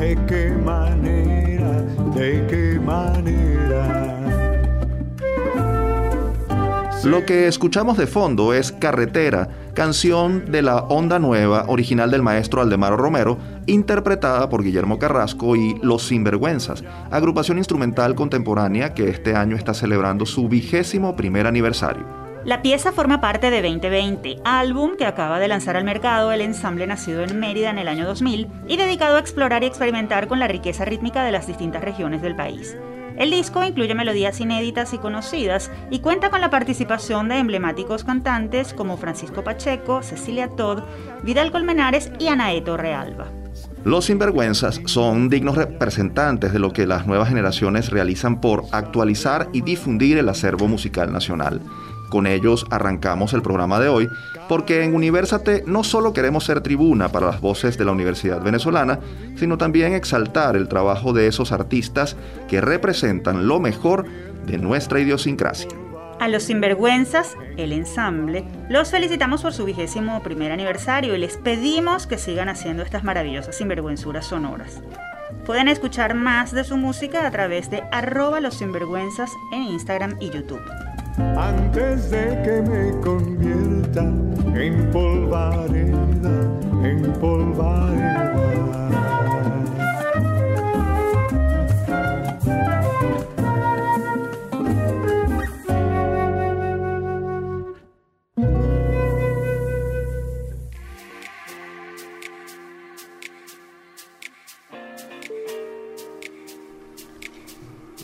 ¿De qué manera? ¿De qué manera? Lo que escuchamos de fondo es Carretera, canción de la Onda Nueva, original del maestro Aldemaro Romero, interpretada por Guillermo Carrasco y Los Sinvergüenzas, agrupación instrumental contemporánea que este año está celebrando su vigésimo primer aniversario. La pieza forma parte de 2020, álbum que acaba de lanzar al mercado el ensamble nacido en Mérida en el año 2000 y dedicado a explorar y experimentar con la riqueza rítmica de las distintas regiones del país. El disco incluye melodías inéditas y conocidas y cuenta con la participación de emblemáticos cantantes como Francisco Pacheco, Cecilia Todd, Vidal Colmenares y Anaeto Realba. Los sinvergüenzas son dignos representantes de lo que las nuevas generaciones realizan por actualizar y difundir el acervo musical nacional. Con ellos arrancamos el programa de hoy porque en Universate no solo queremos ser tribuna para las voces de la Universidad Venezolana, sino también exaltar el trabajo de esos artistas que representan lo mejor de nuestra idiosincrasia. A los sinvergüenzas, el ensamble, los felicitamos por su vigésimo primer aniversario y les pedimos que sigan haciendo estas maravillosas sinvergüenzuras sonoras. Pueden escuchar más de su música a través de arroba los sinvergüenzas en Instagram y YouTube antes de que me convierta en polvareda, en polvareda.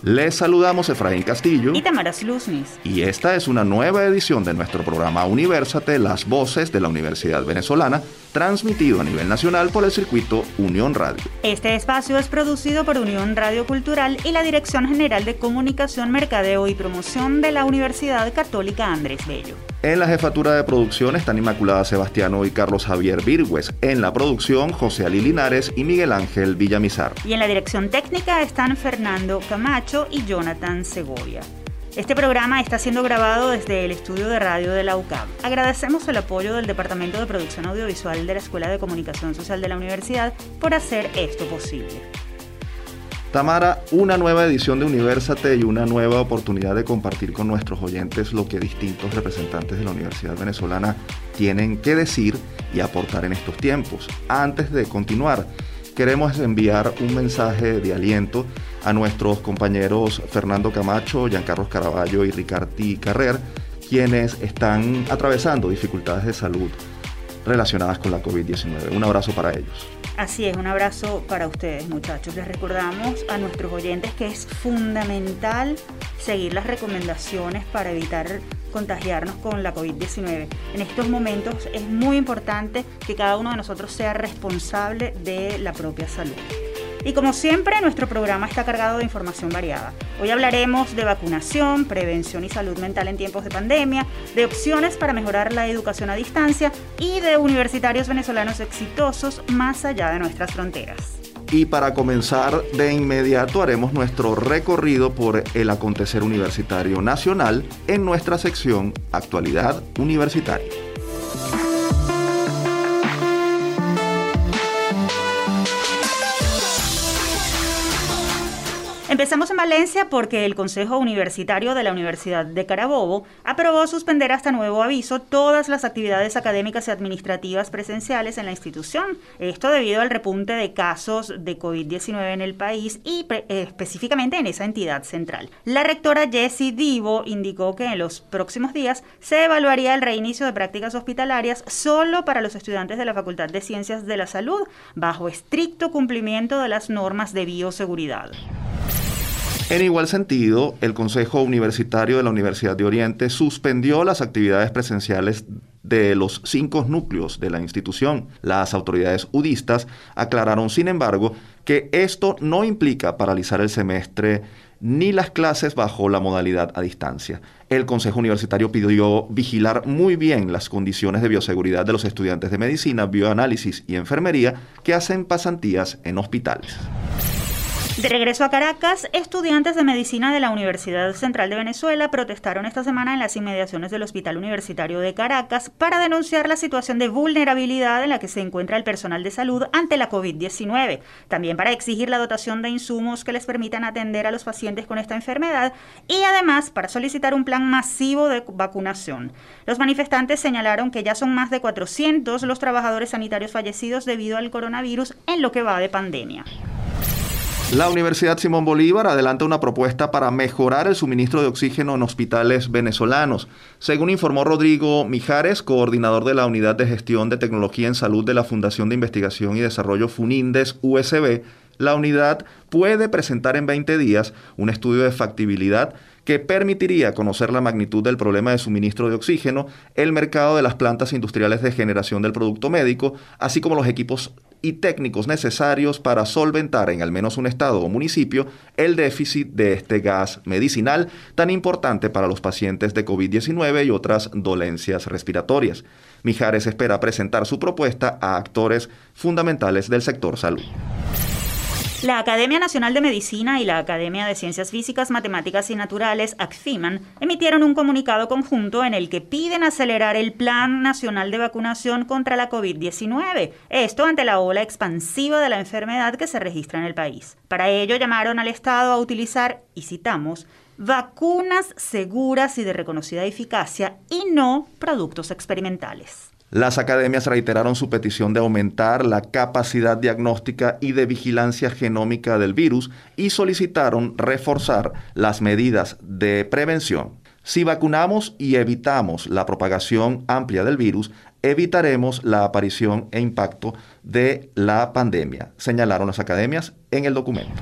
Les saludamos Efraín Castillo y Tamara Luznis. Y esta es una nueva edición de nuestro programa Universate, las voces de la Universidad Venezolana, transmitido a nivel nacional por el circuito Unión Radio. Este espacio es producido por Unión Radio Cultural y la Dirección General de Comunicación, Mercadeo y Promoción de la Universidad Católica Andrés Bello. En la jefatura de producción están Inmaculada Sebastiano y Carlos Javier Virgües. En la producción, José Ali Linares y Miguel Ángel Villamizar. Y en la dirección técnica están Fernando Camacho y Jonathan Segovia. Este programa está siendo grabado desde el estudio de radio de la UCAB. Agradecemos el apoyo del Departamento de Producción Audiovisual de la Escuela de Comunicación Social de la Universidad por hacer esto posible. Tamara, una nueva edición de Universate y una nueva oportunidad de compartir con nuestros oyentes lo que distintos representantes de la Universidad Venezolana tienen que decir y aportar en estos tiempos. Antes de continuar, queremos enviar un mensaje de aliento a nuestros compañeros Fernando Camacho, Giancarlos Caraballo y Ricardi Carrer, quienes están atravesando dificultades de salud relacionadas con la COVID-19. Un abrazo para ellos. Así es, un abrazo para ustedes muchachos. Les recordamos a nuestros oyentes que es fundamental seguir las recomendaciones para evitar contagiarnos con la COVID-19. En estos momentos es muy importante que cada uno de nosotros sea responsable de la propia salud. Y como siempre, nuestro programa está cargado de información variada. Hoy hablaremos de vacunación, prevención y salud mental en tiempos de pandemia, de opciones para mejorar la educación a distancia y de universitarios venezolanos exitosos más allá de nuestras fronteras. Y para comenzar de inmediato haremos nuestro recorrido por el acontecer universitario nacional en nuestra sección Actualidad Universitaria. Empezamos en Valencia porque el Consejo Universitario de la Universidad de Carabobo aprobó suspender hasta nuevo aviso todas las actividades académicas y administrativas presenciales en la institución. Esto debido al repunte de casos de COVID-19 en el país y eh, específicamente en esa entidad central. La rectora Jessie Divo indicó que en los próximos días se evaluaría el reinicio de prácticas hospitalarias solo para los estudiantes de la Facultad de Ciencias de la Salud, bajo estricto cumplimiento de las normas de bioseguridad. En igual sentido, el Consejo Universitario de la Universidad de Oriente suspendió las actividades presenciales de los cinco núcleos de la institución. Las autoridades udistas aclararon, sin embargo, que esto no implica paralizar el semestre ni las clases bajo la modalidad a distancia. El Consejo Universitario pidió vigilar muy bien las condiciones de bioseguridad de los estudiantes de medicina, bioanálisis y enfermería que hacen pasantías en hospitales. De regreso a Caracas, estudiantes de medicina de la Universidad Central de Venezuela protestaron esta semana en las inmediaciones del Hospital Universitario de Caracas para denunciar la situación de vulnerabilidad en la que se encuentra el personal de salud ante la COVID-19, también para exigir la dotación de insumos que les permitan atender a los pacientes con esta enfermedad y además para solicitar un plan masivo de vacunación. Los manifestantes señalaron que ya son más de 400 los trabajadores sanitarios fallecidos debido al coronavirus en lo que va de pandemia. La Universidad Simón Bolívar adelanta una propuesta para mejorar el suministro de oxígeno en hospitales venezolanos. Según informó Rodrigo Mijares, coordinador de la Unidad de Gestión de Tecnología en Salud de la Fundación de Investigación y Desarrollo FUNINDES USB, la unidad puede presentar en 20 días un estudio de factibilidad que permitiría conocer la magnitud del problema de suministro de oxígeno, el mercado de las plantas industriales de generación del producto médico, así como los equipos y técnicos necesarios para solventar en al menos un estado o municipio el déficit de este gas medicinal tan importante para los pacientes de COVID-19 y otras dolencias respiratorias. Mijares espera presentar su propuesta a actores fundamentales del sector salud. La Academia Nacional de Medicina y la Academia de Ciencias Físicas, Matemáticas y Naturales, ACFIMAN, emitieron un comunicado conjunto en el que piden acelerar el Plan Nacional de Vacunación contra la COVID-19, esto ante la ola expansiva de la enfermedad que se registra en el país. Para ello llamaron al Estado a utilizar, y citamos, vacunas seguras y de reconocida eficacia y no productos experimentales. Las academias reiteraron su petición de aumentar la capacidad diagnóstica y de vigilancia genómica del virus y solicitaron reforzar las medidas de prevención. Si vacunamos y evitamos la propagación amplia del virus, evitaremos la aparición e impacto de la pandemia, señalaron las academias en el documento.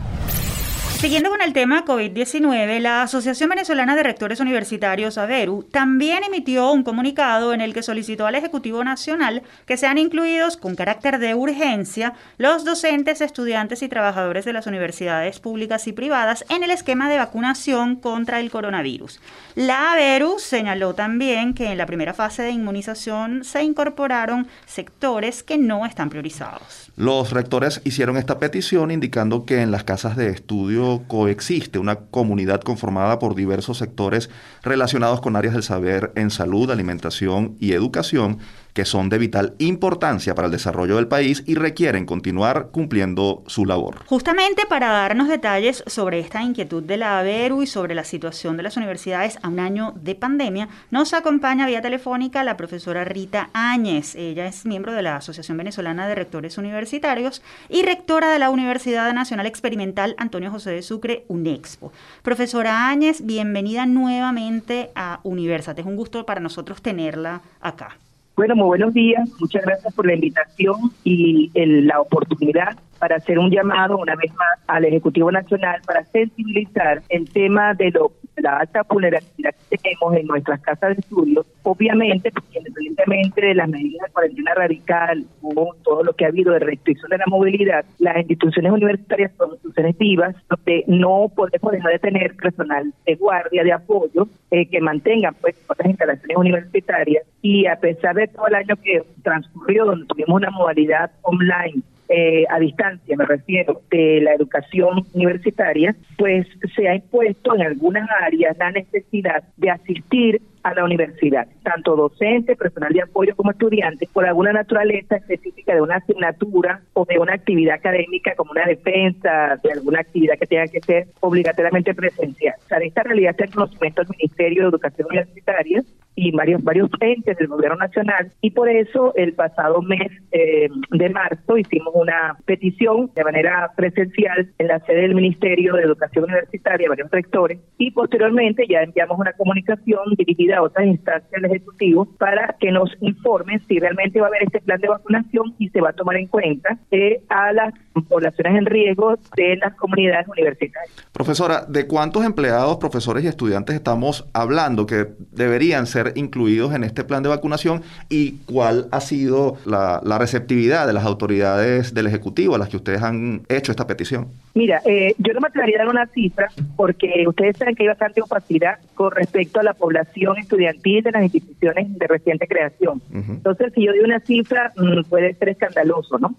Siguiendo con el tema COVID-19, la Asociación Venezolana de Rectores Universitarios, AVERU, también emitió un comunicado en el que solicitó al Ejecutivo Nacional que sean incluidos con carácter de urgencia los docentes, estudiantes y trabajadores de las universidades públicas y privadas en el esquema de vacunación contra el coronavirus. La AVERU señaló también que en la primera fase de inmunización se incorporaron sectores que no están priorizados. Los rectores hicieron esta petición indicando que en las casas de estudio coexiste una comunidad conformada por diversos sectores relacionados con áreas del saber en salud, alimentación y educación que son de vital importancia para el desarrollo del país y requieren continuar cumpliendo su labor. Justamente para darnos detalles sobre esta inquietud de la ABERU y sobre la situación de las universidades a un año de pandemia, nos acompaña vía telefónica la profesora Rita Áñez. Ella es miembro de la Asociación Venezolana de Rectores Universitarios y rectora de la Universidad Nacional Experimental Antonio José de Sucre, UNEXPO. Profesora Áñez, bienvenida nuevamente a Universate. Es un gusto para nosotros tenerla acá. Bueno, muy buenos días. Muchas gracias por la invitación y la oportunidad para hacer un llamado una vez más al Ejecutivo Nacional para sensibilizar el tema de lo, la alta vulnerabilidad que tenemos en nuestras casas de estudio, obviamente, porque independientemente de las medidas de cuarentena radical o todo lo que ha habido de restricción de la movilidad, las instituciones universitarias son instituciones vivas donde no podemos dejar de tener personal de guardia, de apoyo, eh, que mantengan pues otras instalaciones universitarias. Y a pesar de todo el año que transcurrió, donde tuvimos una modalidad online eh, a distancia, me refiero, de la educación universitaria, pues se ha impuesto en algunas áreas la necesidad de asistir a la universidad, tanto docente, personal de apoyo como estudiantes, por alguna naturaleza específica de una asignatura o de una actividad académica como una defensa, de alguna actividad que tenga que ser obligatoriamente presencial. O sea, de esta realidad está el conocimiento del Ministerio de Educación Universitaria y varios varios entes del gobierno nacional y por eso el pasado mes eh, de marzo hicimos una petición de manera presencial en la sede del Ministerio de Educación Universitaria, varios rectores y posteriormente ya enviamos una comunicación dirigida a otras instancias del Ejecutivo para que nos informen si realmente va a haber este plan de vacunación y se va a tomar en cuenta eh, a las poblaciones en riesgo de las comunidades universitarias. Profesora, ¿de cuántos empleados, profesores y estudiantes estamos hablando que deberían ser incluidos en este plan de vacunación y cuál ha sido la, receptividad de las autoridades del Ejecutivo a las que ustedes han hecho esta petición? Mira, eh, yo no me atrevería a dar una cifra porque ustedes saben que hay bastante opacidad con respecto a la población estudiantil de las instituciones de reciente creación. Entonces, si yo doy una cifra, mm, puede ser escandaloso, ¿no?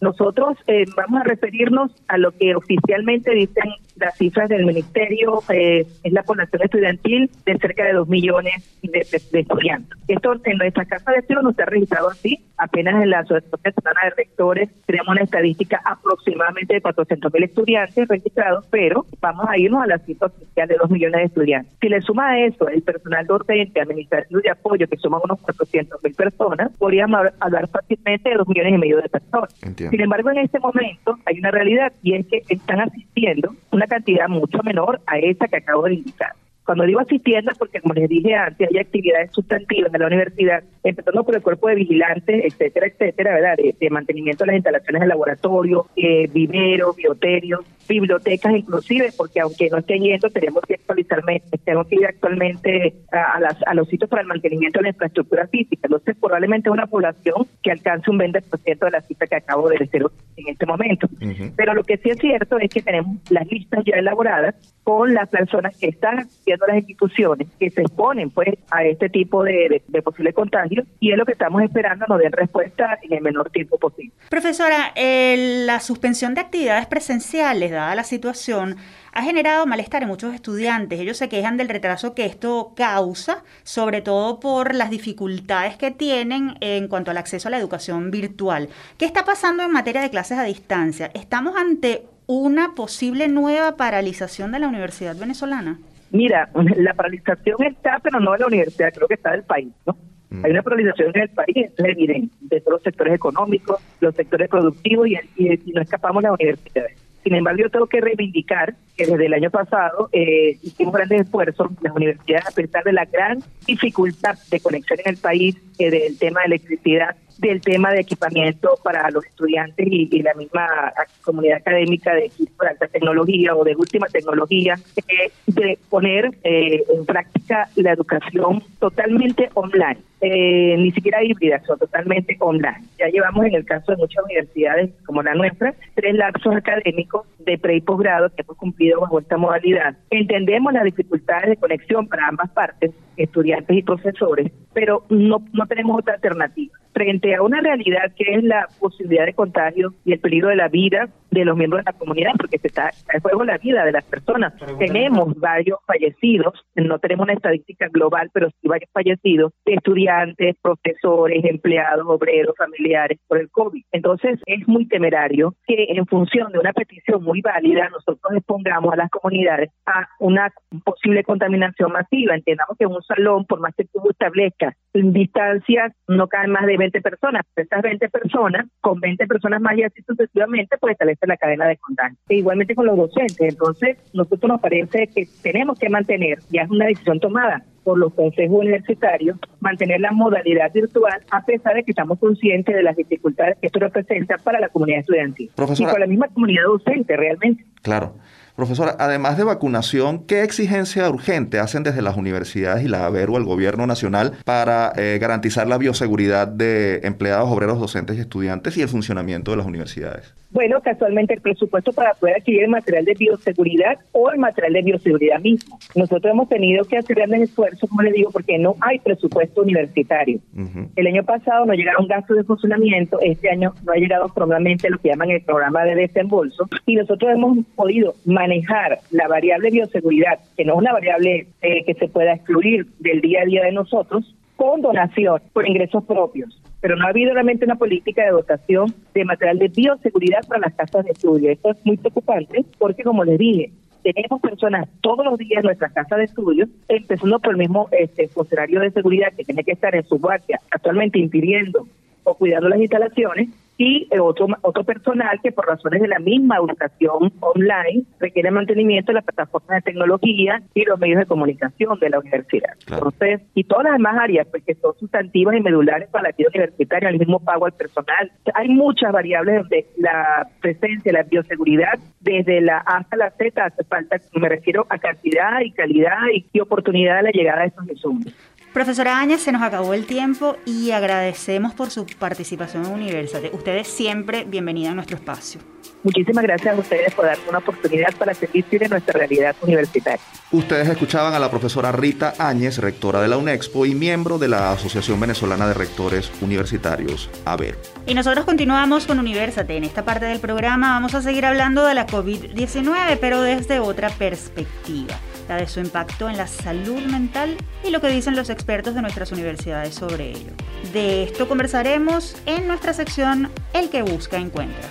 Nosotros eh, vamos a referirnos a lo que oficialmente dicen las cifras del Ministerio, eh, es la población estudiantil de cerca de 2 millones de, estudiantes. Esto en nuestra casa de estudio no está registrado así, apenas en la Asociación Nacional de Rectores tenemos una estadística aproximadamente de 400 mil estudiantes registrados, pero vamos a irnos a la cifra oficial de 2 millones de estudiantes. Si le suma a eso el personal docente, administrativo de apoyo, que suman unos 400 mil personas, podríamos hablar fácilmente de 2 millones y medio de personas. Sin embargo, en este momento hay una realidad y es que están asistiendo una cantidad mucho menor a esa que acabo de indicar. Cuando digo asistiendo, porque como les dije antes, hay actividades sustantivas en la universidad, empezando por el cuerpo de vigilantes, etcétera, etcétera, ¿verdad? De, mantenimiento de las instalaciones de laboratorio, eh, viveros, bioterios, bibliotecas inclusive, porque aunque no estén yendo, tenemos que actualizarmente, tenemos que ir actualmente a, las, a los sitios para el mantenimiento de la infraestructura física. Entonces, probablemente una población que alcance un 20% de la cita que acabo de decir en este momento. Pero lo que sí es cierto es que tenemos las listas ya elaboradas con las personas que están haciendo las instituciones que se exponen pues a este tipo de, de, posible contagio y es lo que estamos esperando nos den respuesta en el menor tiempo posible. Profesora, la suspensión de actividades presenciales, dada la situación, ha generado malestar en muchos estudiantes. Ellos se quejan del retraso que esto causa, sobre todo por las dificultades que tienen en cuanto al acceso a la educación virtual. ¿Qué está pasando en materia de clases a distancia? ¿Estamos ante una posible nueva paralización de la Universidad venezolana? Mira, la paralización está, pero no de la universidad, creo que está del país, ¿no? Mm. Hay una paralización en el país, es evidente, de todos los sectores económicos, los sectores productivos y, y, no escapamos de las universidades. Sin embargo, yo tengo que reivindicar que desde el año pasado eh, hicimos grandes esfuerzos las universidades a pesar de la gran dificultad de conexión en el país, eh, del tema de electricidad, del tema de equipamiento para los estudiantes y, la misma comunidad académica de equipo de alta tecnología o de última tecnología, eh, de poner eh, en práctica la educación totalmente online. Eh, ni siquiera híbrida, son totalmente online. Ya llevamos en el caso de muchas universidades como la nuestra, tres lapsos académicos de pre y posgrado que hemos cumplido bajo esta modalidad. Entendemos las dificultades de conexión para ambas partes, estudiantes y profesores, pero no, no tenemos otra alternativa frente a una realidad que es la posibilidad de contagio y el peligro de la vida de los miembros de la comunidad, porque se está en juego la vida de las personas. Tenemos varios fallecidos, no tenemos una estadística global, pero sí varios fallecidos, estudiantes, profesores, empleados, obreros, familiares por el COVID. Entonces es muy temerario que en función de una petición muy válida nosotros expongamos a las comunidades a una posible contaminación masiva. Entendamos que en un salón, por más que tú establezcas distancias, no caen más de 20 personas. Estas 20 personas, con 20 personas más y así sucesivamente, pues establece la cadena de contagio. E igualmente con los docentes. Entonces, nosotros nos parece que tenemos que mantener, ya es una decisión tomada por los consejos universitarios, mantener la modalidad virtual, a pesar de que estamos conscientes de las dificultades que esto representa para la comunidad estudiantil. y para la misma comunidad docente, realmente. Claro. Profesora, además de vacunación, ¿qué exigencia urgente hacen desde las universidades y la ABER o el gobierno nacional para eh, garantizar la bioseguridad de empleados, obreros, docentes y estudiantes y el funcionamiento de las universidades? Bueno, casualmente el presupuesto para poder adquirir el material de bioseguridad o el material de bioseguridad mismo. Nosotros hemos tenido que hacer grandes esfuerzos, como les digo, porque no hay presupuesto universitario. El año pasado no llegaron gastos de funcionamiento, este año no ha llegado formalmente lo que llaman el programa de desembolso y nosotros hemos podido manejar la variable bioseguridad, que no es una variable eh, que se pueda excluir del día a día de nosotros, con donación por ingresos propios. Pero no ha habido realmente una política de dotación de material de bioseguridad para las casas de estudio. Esto es muy preocupante porque, como les dije, tenemos personas todos los días en nuestras casas de estudio, empezando por el mismo este, funcionario de seguridad que tiene que estar en su guardia, actualmente impidiendo o cuidando las instalaciones, y otro, otro personal que por razones de la misma educación online requiere mantenimiento de las plataformas de tecnología y los medios de comunicación de la universidad. Entonces, y todas las demás áreas, pues, son sustantivas y medulares para la vida universitaria, el mismo pago al personal. Hay muchas variables donde la presencia, la bioseguridad, desde la A hasta la Z, hace falta, me refiero a cantidad y calidad y, y oportunidad de la llegada de esos insumos. Profesora Áñez, se nos acabó el tiempo y agradecemos por su participación en Universate. Usted es siempre bienvenida a nuestro espacio. Muchísimas gracias a ustedes por darme una oportunidad para servir de nuestra realidad universitaria. Ustedes escuchaban a la profesora Rita Áñez, rectora de la UNEXPO y miembro de la Asociación Venezolana de Rectores Universitarios, AVER. Y nosotros continuamos con Universate. En esta parte del programa vamos a seguir hablando de la COVID-19, pero desde otra perspectiva, la de su impacto en la salud mental y lo que dicen los expertos de nuestras universidades sobre ello. De esto conversaremos en nuestra sección El que busca encuentra.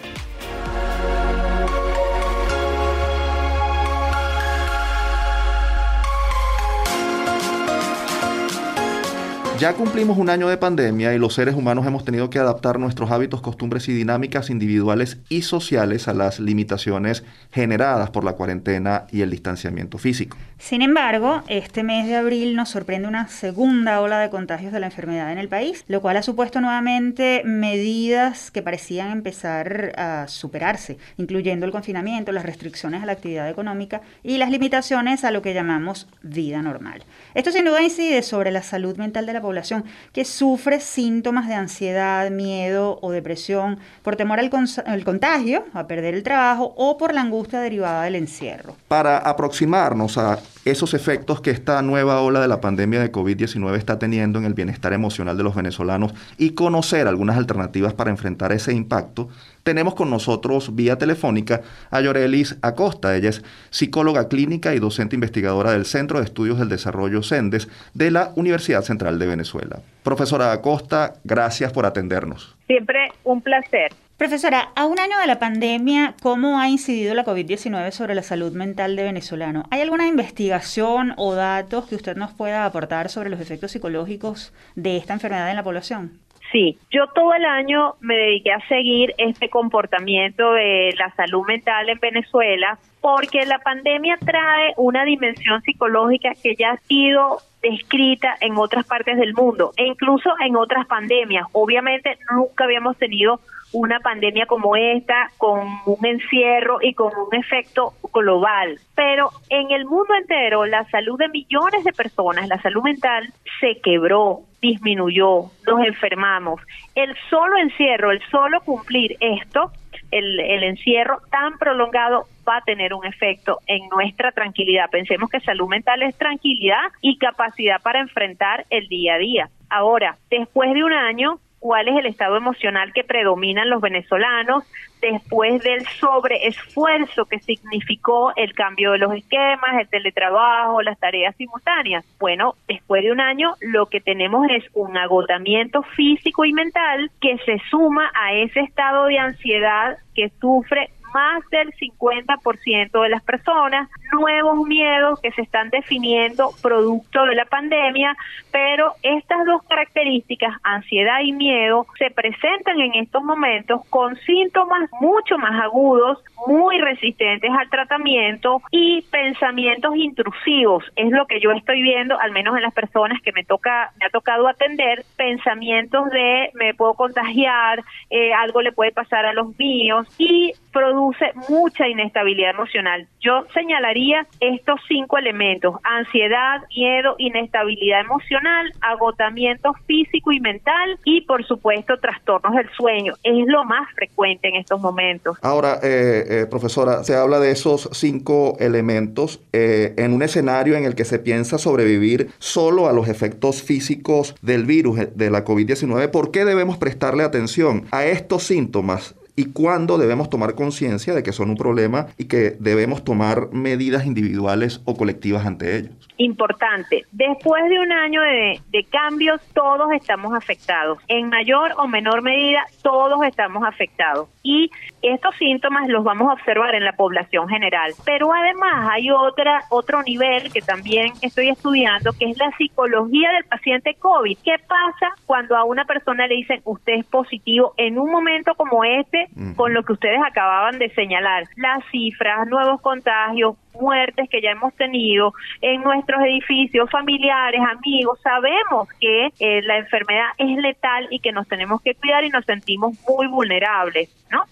Ya cumplimos un año de pandemia y los seres humanos hemos tenido que adaptar nuestros hábitos, costumbres y dinámicas individuales y sociales a las limitaciones generadas por la cuarentena y el distanciamiento físico. Sin embargo, este mes de abril nos sorprende una segunda ola de contagios de la enfermedad en el país, lo cual ha supuesto nuevamente medidas que parecían empezar a superarse, incluyendo el confinamiento, las restricciones a la actividad económica y las limitaciones a lo que llamamos vida normal. Esto sin duda incide sobre la salud mental de la población que sufre síntomas de ansiedad, miedo o depresión por temor al, contagio, a perder el trabajo o por la angustia derivada del encierro. Para aproximarnos a esos efectos que esta nueva ola de la pandemia de COVID-19 está teniendo en el bienestar emocional de los venezolanos y conocer algunas alternativas para enfrentar ese impacto, tenemos con nosotros vía telefónica a Yorelis Acosta. Ella es psicóloga clínica y docente investigadora del Centro de Estudios del Desarrollo CENDES de la Universidad Central de Venezuela. Profesora Acosta, gracias por atendernos. Siempre un placer. Profesora, a un año de la pandemia, ¿cómo ha incidido la COVID-19 sobre la salud mental de venezolano? ¿Hay alguna investigación o datos que usted nos pueda aportar sobre los efectos psicológicos de esta enfermedad en la población? Sí, yo todo el año me dediqué a seguir este comportamiento de la salud mental en Venezuela porque la pandemia trae una dimensión psicológica que ya ha sido descrita en otras partes del mundo e incluso en otras pandemias. Obviamente nunca habíamos tenido una pandemia como esta, con un encierro y con un efecto global. Pero en el mundo entero, la salud de millones de personas, la salud mental, se quebró, disminuyó, nos enfermamos. El solo encierro, el solo cumplir esto, el, el encierro tan prolongado va a tener un efecto en nuestra tranquilidad. Pensemos que salud mental es tranquilidad y capacidad para enfrentar el día a día. Ahora, después de un año, cuál es el estado emocional que predomina en los venezolanos después del sobreesfuerzo que significó el cambio de los esquemas, el teletrabajo, las tareas simultáneas. Bueno, después de un año lo que tenemos es un agotamiento físico y mental que se suma a ese estado de ansiedad que sufre más del 50% de las personas, nuevos miedos que se están definiendo producto de la pandemia, pero estas dos características, ansiedad y miedo, se presentan en estos momentos con síntomas mucho más agudos, muy resistentes al tratamiento y pensamientos intrusivos. Es lo que yo estoy viendo, al menos en las personas que me toca, me ha tocado atender, pensamientos de me puedo contagiar, eh, algo le puede pasar a los míos y produce mucha inestabilidad emocional. Yo señalaría estos cinco elementos, ansiedad, miedo, inestabilidad emocional, agotamiento físico y mental y por supuesto trastornos del sueño. Es lo más frecuente en estos momentos. Ahora, eh, eh, profesora, se habla de esos cinco elementos eh, en un escenario en el que se piensa sobrevivir solo a los efectos físicos del virus de la COVID-19. ¿Por qué debemos prestarle atención a estos síntomas y cuándo debemos tomar conciencia de que son un problema y que debemos tomar medidas individuales o colectivas ante ellos. Importante, después de un año de, de, cambios, todos estamos afectados. En mayor o menor medida, todos estamos afectados. Y estos síntomas los vamos a observar en la población general. Pero además hay otra, otro nivel que también estoy estudiando, que es la psicología del paciente COVID. ¿Qué pasa cuando a una persona le dicen usted es positivo en un momento como este con lo que ustedes acababan de señalar, las cifras, nuevos contagios, muertes que ya hemos tenido en nuestros edificios, familiares, amigos, sabemos que eh, la enfermedad es letal y que nos tenemos que cuidar y nos sentimos muy vulnerables, ¿no?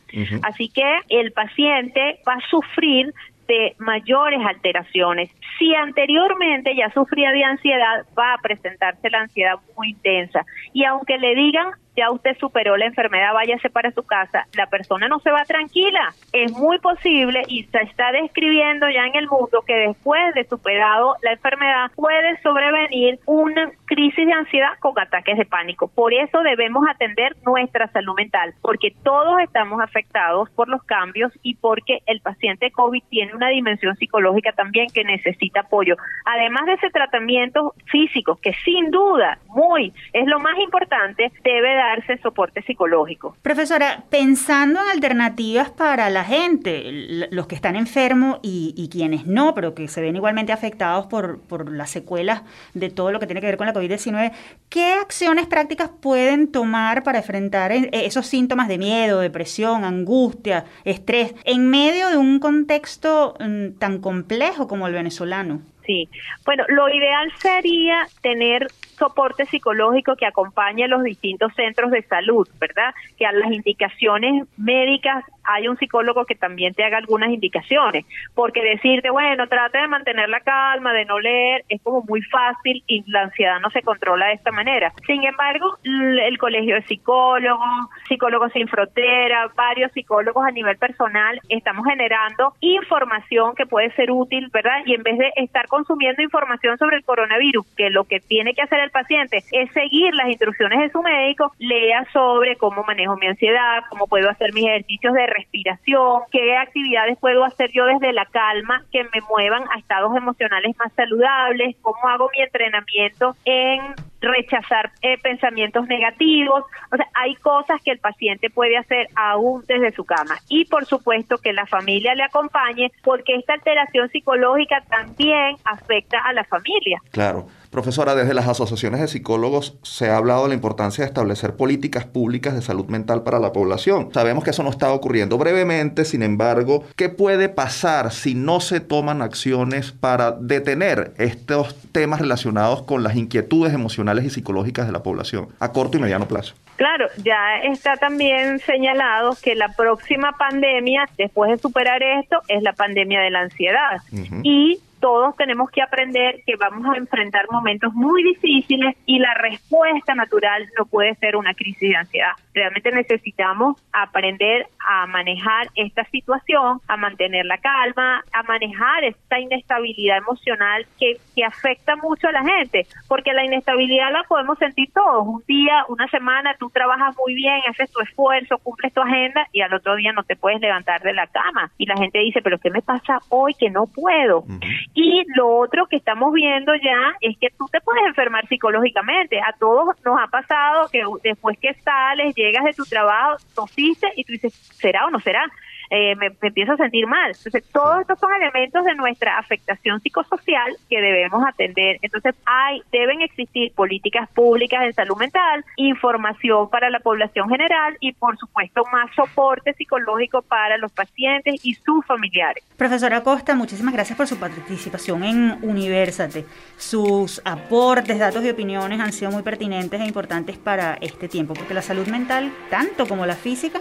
Así que el paciente va a sufrir de mayores alteraciones. Si anteriormente ya sufría de ansiedad, va a presentarse la ansiedad muy intensa. Y aunque le digan ya usted superó la enfermedad, váyase para su casa, la persona no se va tranquila. Es muy posible y se está describiendo ya en el mundo que después de superado la enfermedad puede sobrevenir una crisis de ansiedad con ataques de pánico. Por eso debemos atender nuestra salud mental, porque todos estamos afectados por los cambios y porque el paciente COVID tiene una dimensión psicológica también que necesita apoyo. Además de ese tratamiento físico, que sin duda, muy, es lo más importante, debe darse soporte psicológico. Profesora, pensando en alternativas para la gente, los que están enfermos y, quienes no, pero que se ven igualmente afectados por, por las secuelas de todo lo que tiene que ver con la COVID-19, ¿qué acciones prácticas pueden tomar para enfrentar e, esos síntomas de miedo, depresión, angustia, estrés, en medio de un contexto mm, tan complejo como el venezolano? Sí, bueno, lo ideal sería tener soporte psicológico que acompañe a los distintos centros de salud, ¿verdad? Que a las indicaciones médicas hay un psicólogo que también te haga algunas indicaciones, porque decirte, bueno, trate de mantener la calma, de no leer, es como muy fácil y la ansiedad no se controla de esta manera. Sin embargo, el Colegio de Psicólogos, Psicólogos Sin Frontera, varios psicólogos a nivel personal, estamos generando información que puede ser útil, ¿verdad? Y en vez de estar consumiendo información sobre el coronavirus, que lo que tiene que hacer el paciente es seguir las instrucciones de su médico, lea sobre cómo manejo mi ansiedad, cómo puedo hacer mis ejercicios de respiración, qué actividades puedo hacer yo desde la calma que me muevan a estados emocionales más saludables, cómo hago mi entrenamiento en rechazar eh, pensamientos negativos. O sea, hay cosas que el paciente puede hacer aún desde su cama. Y por supuesto que la familia le acompañe porque esta alteración psicológica también afecta a la familia. Claro. Profesora, desde las asociaciones de psicólogos se ha hablado de la importancia de establecer políticas públicas de salud mental para la población. Sabemos que eso no está ocurriendo brevemente, sin embargo, ¿qué puede pasar si no se toman acciones para detener estos temas relacionados con las inquietudes emocionales y psicológicas de la población a corto y mediano plazo? Claro, ya está también señalado que la próxima pandemia, después de superar esto, es la pandemia de la ansiedad. Y todos tenemos que aprender que vamos a enfrentar momentos muy difíciles y la respuesta natural no puede ser una crisis de ansiedad. Realmente necesitamos aprender a manejar esta situación, a mantener la calma, a manejar esta inestabilidad emocional que, que afecta mucho a la gente, porque la inestabilidad la podemos sentir todos. Un día, una semana, tú trabajas muy bien, haces tu esfuerzo, cumples tu agenda y al otro día no te puedes levantar de la cama. Y la gente dice, pero ¿qué me pasa hoy que no puedo? Y lo otro que estamos viendo ya es que tú te puedes enfermar psicológicamente. A todos nos ha pasado que después que sales, llegas de tu trabajo, tosiste y tú dices, ¿será o no será? Eh, me, empiezo a sentir mal. Entonces, todos estos son elementos de nuestra afectación psicosocial que debemos atender. Entonces, hay, deben existir políticas públicas en salud mental, información para la población general y, por supuesto, más soporte psicológico para los pacientes y sus familiares. Profesora Costa, muchísimas gracias por su participación en Universate. Sus aportes, datos y opiniones han sido muy pertinentes e importantes para este tiempo, porque la salud mental, tanto como la física,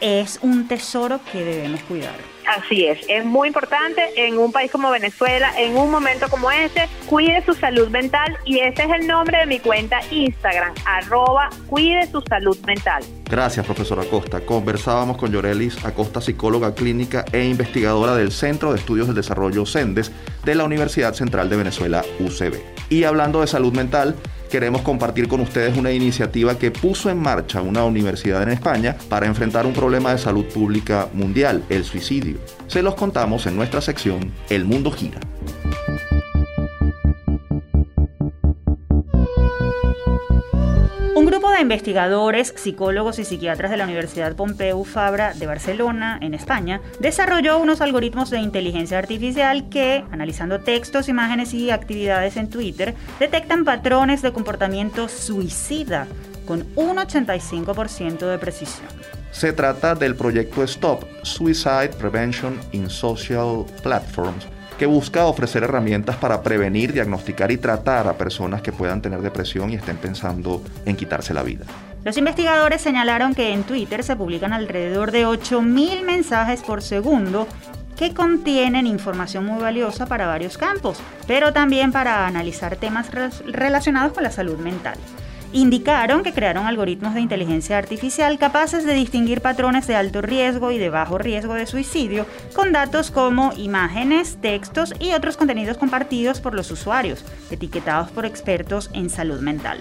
es un tesoro que debemos cuidar. Así es, es muy importante en un país como Venezuela, en un momento como este, cuide su salud mental y ese es el nombre de mi cuenta Instagram, arroba cuide su salud mental. Gracias, profesora Acosta. Conversábamos con Llorelis Acosta, psicóloga clínica e investigadora del Centro de Estudios del Desarrollo CENDES de la Universidad Central de Venezuela, UCB. Y hablando de salud mental, queremos compartir con ustedes una iniciativa que puso en marcha una universidad en España para enfrentar un problema de salud pública mundial, el suicidio. Se los contamos en nuestra sección El Mundo Gira. Investigadores, psicólogos y psiquiatras de la Universidad Pompeu Fabra de Barcelona, en España, desarrolló unos algoritmos de inteligencia artificial que, analizando textos, imágenes y actividades en Twitter, detectan patrones de comportamiento suicida con un 85% de precisión. Se trata del proyecto STOP, Suicide Prevention in Social Platforms, que busca ofrecer herramientas para prevenir, diagnosticar y tratar a personas que puedan tener depresión y estén pensando en quitarse la vida. Los investigadores señalaron que en Twitter se publican alrededor de 8.000 mensajes por segundo que contienen información muy valiosa para varios campos, pero también para analizar temas relacionados con la salud mental. Indicaron que crearon algoritmos de inteligencia artificial capaces de distinguir patrones de alto riesgo y de bajo riesgo de suicidio con datos como imágenes, textos y otros contenidos compartidos por los usuarios, etiquetados por expertos en salud mental.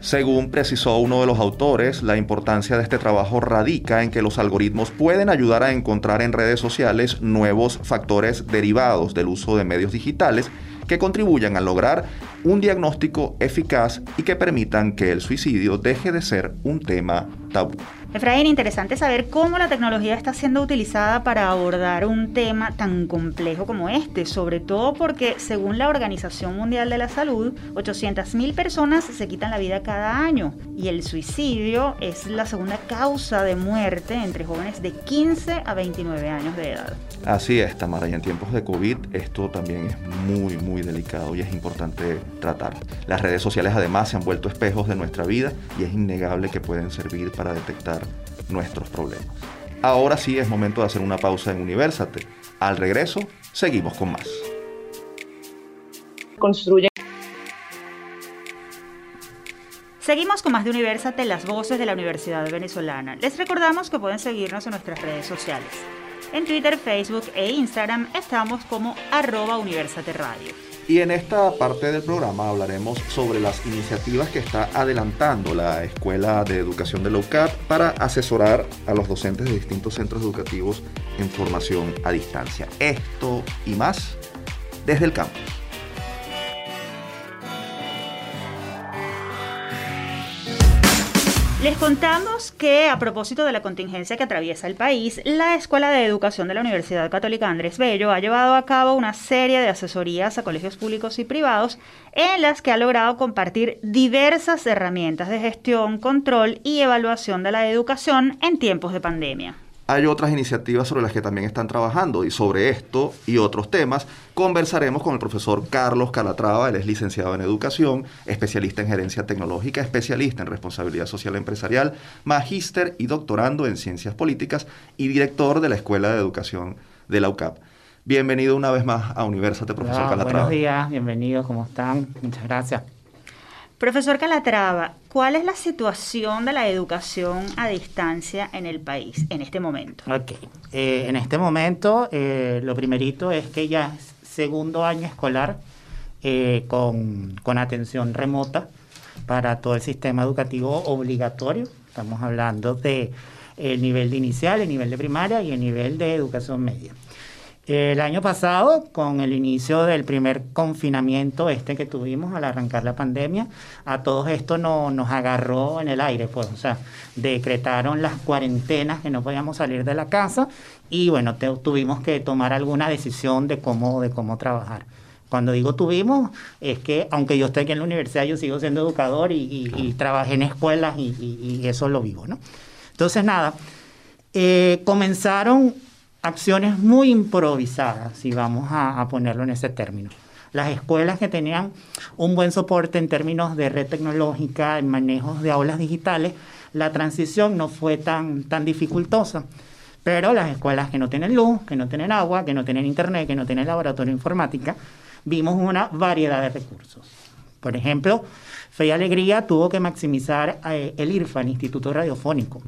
Según precisó uno de los autores, la importancia de este trabajo radica en que los algoritmos pueden ayudar a encontrar en redes sociales nuevos factores derivados del uso de medios digitales que contribuyan a lograr un diagnóstico eficaz y que permitan que el suicidio deje de ser un tema tabú. Efraín, interesante saber cómo la tecnología está siendo utilizada para abordar un tema tan complejo como este, sobre todo porque según la Organización Mundial de la Salud, 800.000 personas se quitan la vida cada año y el suicidio es la segunda causa de muerte entre jóvenes de 15 a 29 años de edad. Así es, Tamara, y en tiempos de COVID esto también es muy, muy delicado y es importante tratar. Las redes sociales además se han vuelto espejos de nuestra vida y es innegable que pueden servir para detectar nuestros problemas. Ahora sí es momento de hacer una pausa en Universate. Al regreso, seguimos con más. Construye Seguimos con más de Universate, las voces de la Universidad Venezolana. Les recordamos que pueden seguirnos en nuestras redes sociales. En Twitter, Facebook e Instagram estamos como arroba Universate Radio. Y en esta parte del programa hablaremos sobre las iniciativas que está adelantando la Escuela de Educación de la para asesorar a los docentes de distintos centros educativos en formación a distancia. Esto y más desde el campus. Les contamos que a propósito de la contingencia que atraviesa el país, la Escuela de Educación de la Universidad Católica Andrés Bello ha llevado a cabo una serie de asesorías a colegios públicos y privados en las que ha logrado compartir diversas herramientas de gestión, control y evaluación de la educación en tiempos de pandemia hay otras iniciativas sobre las que también están trabajando y sobre esto y otros temas conversaremos con el profesor Carlos Calatrava, él es licenciado en educación, especialista en gerencia tecnológica, especialista en responsabilidad social empresarial, magíster y doctorando en ciencias políticas y director de la Escuela de Educación de la UCAP. Bienvenido una vez más a Universate, profesor Calatrava. Buenos días, bienvenidos, ¿cómo están? Muchas gracias. Profesor Calatrava, ¿cuál es la situación de la educación a distancia en el país en este momento? Ok, eh, en este momento eh, lo primerito es que ya es segundo año escolar eh, con, con, atención remota para todo el sistema educativo obligatorio. Estamos hablando de el nivel de inicial, el nivel de primaria y el nivel de educación media. El año pasado, con el inicio del primer confinamiento este que tuvimos al arrancar la pandemia, a todos esto no, nos agarró en el aire, pues, o sea, decretaron las cuarentenas que no podíamos salir de la casa y bueno, tuvimos que tomar alguna decisión de cómo, de cómo trabajar. Cuando digo tuvimos, es que aunque yo estoy aquí en la universidad, yo sigo siendo educador y, trabajé en escuelas y, eso lo vivo, ¿no? Entonces, nada, eh, comenzaron acciones muy improvisadas, si vamos a, ponerlo en ese término. Las escuelas que tenían un buen soporte en términos de red tecnológica, en manejos de aulas digitales, la transición no fue tan, tan dificultosa. Pero las escuelas que no tienen luz, que no tienen agua, que no tienen internet, que no tienen laboratorio informática, vimos una variedad de recursos. Por ejemplo, Fe y Alegría tuvo que maximizar eh, el IRFA, Instituto Radiofónico.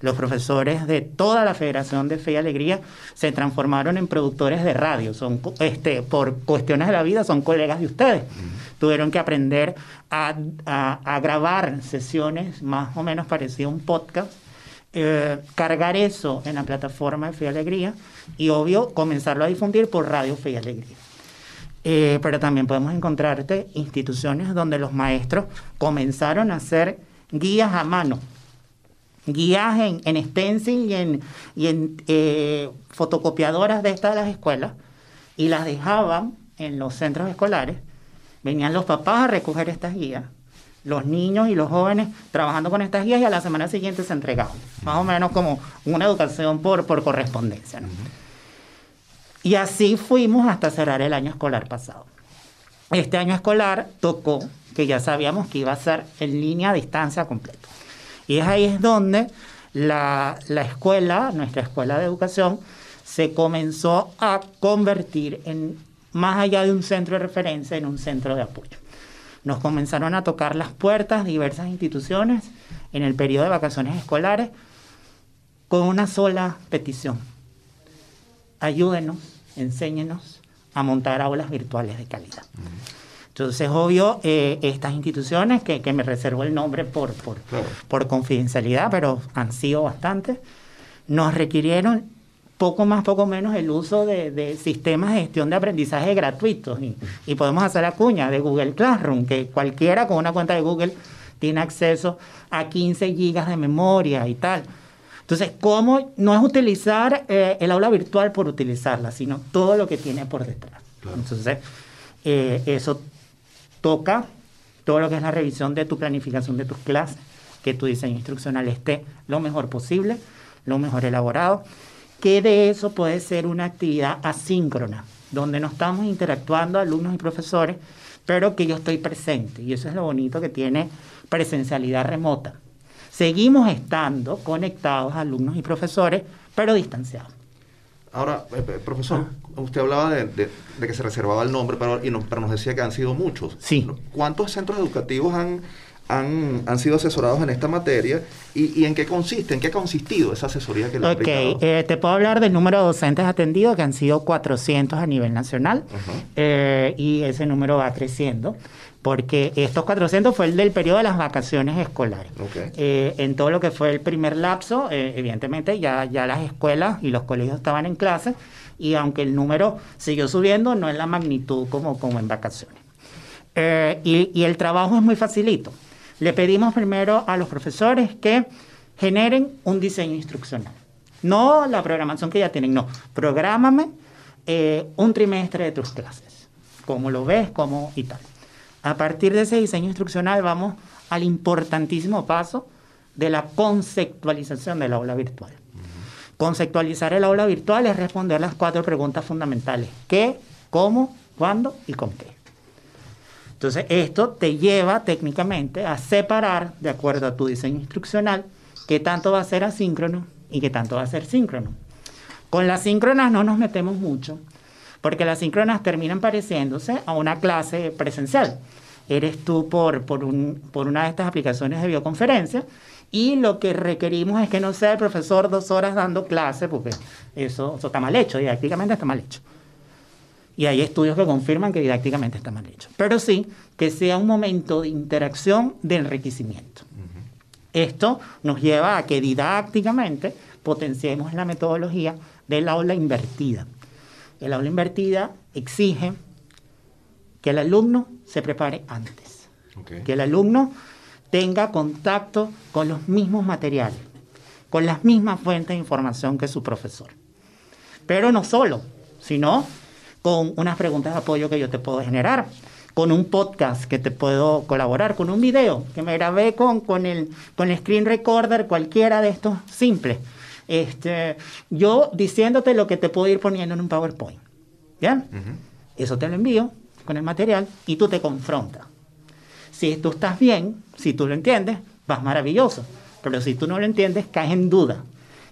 Los profesores de toda la Federación de Fe y Alegría se transformaron en productores de radio. Son, este, por cuestiones de la vida, son colegas de ustedes. Tuvieron que aprender a, grabar sesiones más o menos parecidas a un podcast eh, cargar eso en la plataforma de Fe y Alegría y obvio comenzarlo a difundir por Radio Fe y Alegría. Eh, pero también podemos encontrarte instituciones donde los maestros comenzaron a hacer guías a mano, guías en, en stencil y en, y en eh, fotocopiadoras de estas de las escuelas y las dejaban en los centros escolares. Venían los papás a recoger estas guías, los niños y los jóvenes trabajando con estas guías y a la semana siguiente se entregaban. Más o menos como una educación por, por correspondencia. Y así fuimos hasta cerrar el año escolar pasado. Este año escolar tocó que ya sabíamos que iba a ser en línea a distancia completo. Y es ahí es donde la, la escuela, nuestra escuela de educación, se comenzó a convertir en, más allá de un centro de referencia, en un centro de apoyo. nos comenzaron a tocar las puertas diversas instituciones en el periodo de vacaciones escolares con una sola petición. Ayúdenos, enséñenos a montar aulas virtuales de calidad. Entonces, obvio, eh, estas instituciones, que, me reservo el nombre por, por, por confidencialidad, pero han sido bastantes, nos requirieron poco más, poco menos el uso de, sistemas de gestión de aprendizaje gratuitos. Y, podemos hacer la cuña de Google Classroom, que cualquiera con una cuenta de Google tiene acceso a 15 gigas de memoria y tal. Entonces, ¿cómo no es utilizar eh, el aula virtual por utilizarla, sino todo lo que tiene por detrás? Entonces, eh, eso toca todo lo que es la revisión de tu planificación de tus clases, que tu diseño instruccional esté lo mejor posible, lo mejor elaborado que de eso puede ser una actividad asíncrona, donde no estamos interactuando alumnos y profesores, pero que yo estoy presente. Y eso es lo bonito que tiene presencialidad remota. Seguimos estando conectados alumnos y profesores, pero distanciados. Ahora, eh, eh, profesor, usted hablaba de, que se reservaba el nombre, pero, y pero nos decía que han sido muchos. Sí. ¿Cuántos centros educativos han han, han, sido asesorados en esta materia y, en qué consiste, en qué ha consistido esa asesoría que le Ok, eh, te puedo hablar del número de docentes atendidos, que han sido 400 a nivel nacional, eh, y ese número va creciendo porque estos 400 fue el del periodo de las vacaciones escolares. Eh, en todo lo que fue el primer lapso, evidentemente ya, ya las escuelas y los colegios estaban en clase y aunque el número siguió subiendo, no es la magnitud como, como en vacaciones. y, y, el trabajo es muy facilito. Le pedimos primero a los profesores que generen un diseño instruccional. No la programación que ya tienen, no. Prográmame eh, un trimestre de tus clases. Cómo lo ves, cómo y tal. A partir de ese diseño instruccional vamos al importantísimo paso de la conceptualización del aula virtual. Conceptualizar el aula virtual es responder las cuatro preguntas fundamentales. ¿Qué? ¿Cómo? ¿Cuándo? ¿Y con qué? Entonces, esto te lleva técnicamente a separar, de acuerdo a tu diseño instruccional, qué tanto va a ser asíncrono y qué tanto va a ser síncrono. Con las síncronas no nos metemos mucho, porque las síncronas terminan pareciéndose a una clase presencial. Eres tú por, por, un, por una de estas aplicaciones de videoconferencia y lo que requerimos es que no sea el profesor dos horas dando clase, porque eso, eso está mal hecho, didácticamente está mal hecho. Y hay estudios que confirman que didácticamente está mal hecho. Pero sí que sea un momento de interacción de enriquecimiento. Esto nos lleva a que didácticamente potenciemos la metodología del aula invertida. El aula invertida exige que el alumno se prepare antes, que el alumno tenga contacto con los mismos materiales, con las mismas fuentes de información que su profesor. Pero no solo, sino con unas preguntas de apoyo que yo te puedo generar, con un podcast que te puedo colaborar, con un video que me grabé con, con, el, con el screen recorder, cualquiera de estos simples. Este, yo diciéndote lo que te puedo ir poniendo en un PowerPoint. ¿Bien? Eso te lo envío con el material y tú te confrontas. Si tú estás bien, si tú lo entiendes, vas maravilloso. Pero si tú no lo entiendes, caes en duda.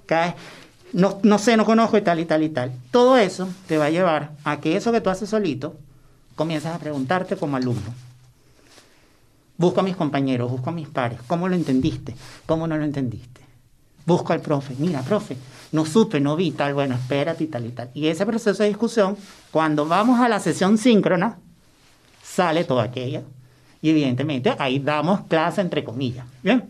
Caes, no, no sé, no conozco y tal y tal y tal. Todo eso te va a llevar a que eso que tú haces solito, comienzas a preguntarte como alumno. Busco a mis compañeros, busco a mis pares. ¿Cómo lo entendiste? ¿Cómo no lo entendiste? Busco al profe. Mira, profe, no supe, no vi, tal, bueno, espérate y tal y tal. Y ese proceso de discusión, cuando vamos a la sesión síncrona, sale todo aquello. Y evidentemente ahí damos clase entre comillas. ¿Bien?